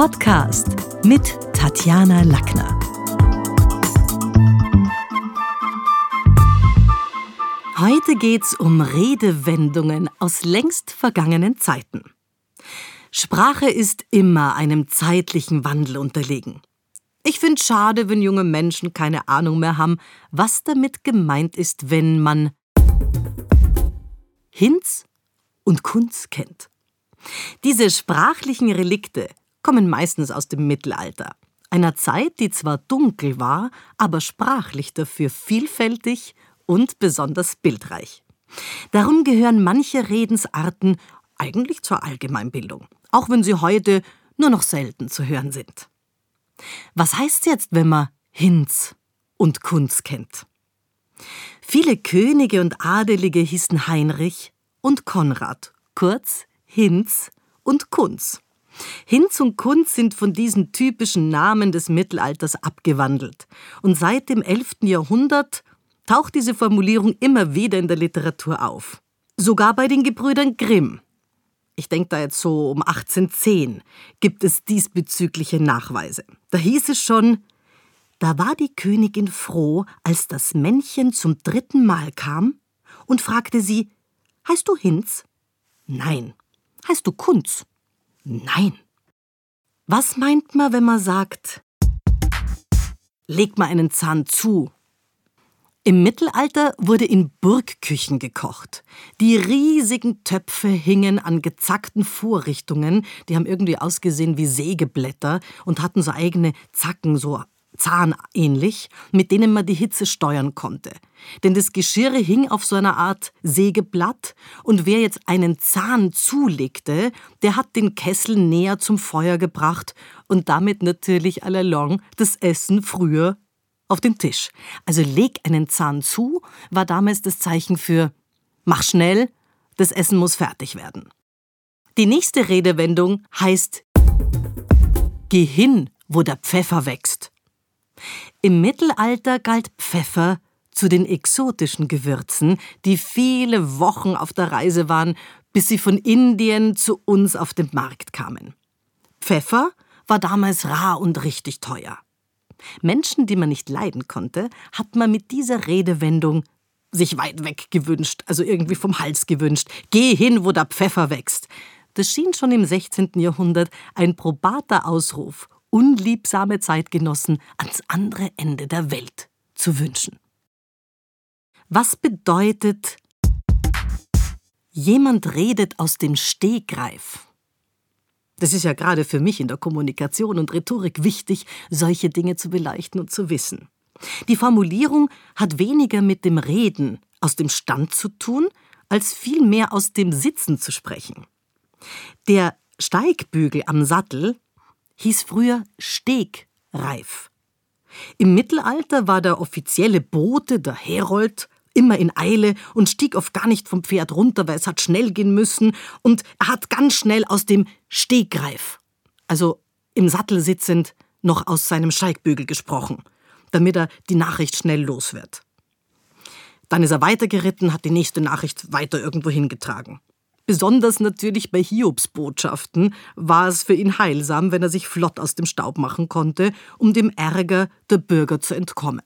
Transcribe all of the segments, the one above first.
Podcast mit Tatjana Lackner. Heute geht's um Redewendungen aus längst vergangenen Zeiten. Sprache ist immer einem zeitlichen Wandel unterlegen. Ich finde schade, wenn junge Menschen keine Ahnung mehr haben, was damit gemeint ist, wenn man Hinz und Kunz kennt. Diese sprachlichen Relikte kommen meistens aus dem Mittelalter, einer Zeit, die zwar dunkel war, aber sprachlich dafür vielfältig und besonders bildreich. Darum gehören manche Redensarten eigentlich zur Allgemeinbildung, auch wenn sie heute nur noch selten zu hören sind. Was heißt jetzt, wenn man Hinz und Kunz kennt? Viele Könige und Adelige hießen Heinrich und Konrad, kurz Hinz und Kunz. Hinz und Kunz sind von diesen typischen Namen des Mittelalters abgewandelt. Und seit dem 11. Jahrhundert taucht diese Formulierung immer wieder in der Literatur auf. Sogar bei den Gebrüdern Grimm ich denke da jetzt so um 1810, gibt es diesbezügliche Nachweise. Da hieß es schon, da war die Königin froh, als das Männchen zum dritten Mal kam und fragte sie, heißt du Hinz? Nein. Heißt du Kunz? Nein. Was meint man, wenn man sagt, leg mal einen Zahn zu im Mittelalter wurde in Burgküchen gekocht. Die riesigen Töpfe hingen an gezackten Vorrichtungen, die haben irgendwie ausgesehen wie Sägeblätter und hatten so eigene Zacken, so zahnähnlich, mit denen man die Hitze steuern konnte. Denn das Geschirr hing auf so einer Art Sägeblatt und wer jetzt einen Zahn zulegte, der hat den Kessel näher zum Feuer gebracht und damit natürlich allalong das Essen früher auf den Tisch. Also leg einen Zahn zu, war damals das Zeichen für mach schnell, das Essen muss fertig werden. Die nächste Redewendung heißt Geh hin, wo der Pfeffer wächst. Im Mittelalter galt Pfeffer zu den exotischen Gewürzen, die viele Wochen auf der Reise waren, bis sie von Indien zu uns auf den Markt kamen. Pfeffer war damals rar und richtig teuer. Menschen, die man nicht leiden konnte, hat man mit dieser Redewendung sich weit weg gewünscht, also irgendwie vom Hals gewünscht. Geh hin, wo der Pfeffer wächst. Das schien schon im 16. Jahrhundert ein probater Ausruf, unliebsame Zeitgenossen ans andere Ende der Welt zu wünschen. Was bedeutet, jemand redet aus dem Stegreif? Das ist ja gerade für mich in der Kommunikation und Rhetorik wichtig, solche Dinge zu beleuchten und zu wissen. Die Formulierung hat weniger mit dem Reden aus dem Stand zu tun, als vielmehr aus dem Sitzen zu sprechen. Der Steigbügel am Sattel hieß früher Stegreif. Im Mittelalter war der offizielle Bote, der Herold, immer in Eile und stieg oft gar nicht vom Pferd runter, weil es hat schnell gehen müssen und er hat ganz schnell aus dem Stegreif, also im Sattel sitzend, noch aus seinem Steigbügel gesprochen, damit er die Nachricht schnell los wird. Dann ist er weitergeritten, hat die nächste Nachricht weiter irgendwo hingetragen. Besonders natürlich bei Hiobsbotschaften war es für ihn heilsam, wenn er sich flott aus dem Staub machen konnte, um dem Ärger der Bürger zu entkommen.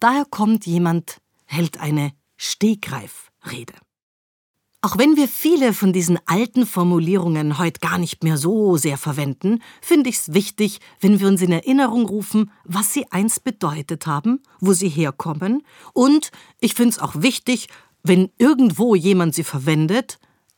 Daher kommt jemand hält eine Stegreifrede. Auch wenn wir viele von diesen alten Formulierungen heute gar nicht mehr so sehr verwenden, finde ich es wichtig, wenn wir uns in Erinnerung rufen, was sie einst bedeutet haben, wo sie herkommen und ich finde es auch wichtig, wenn irgendwo jemand sie verwendet,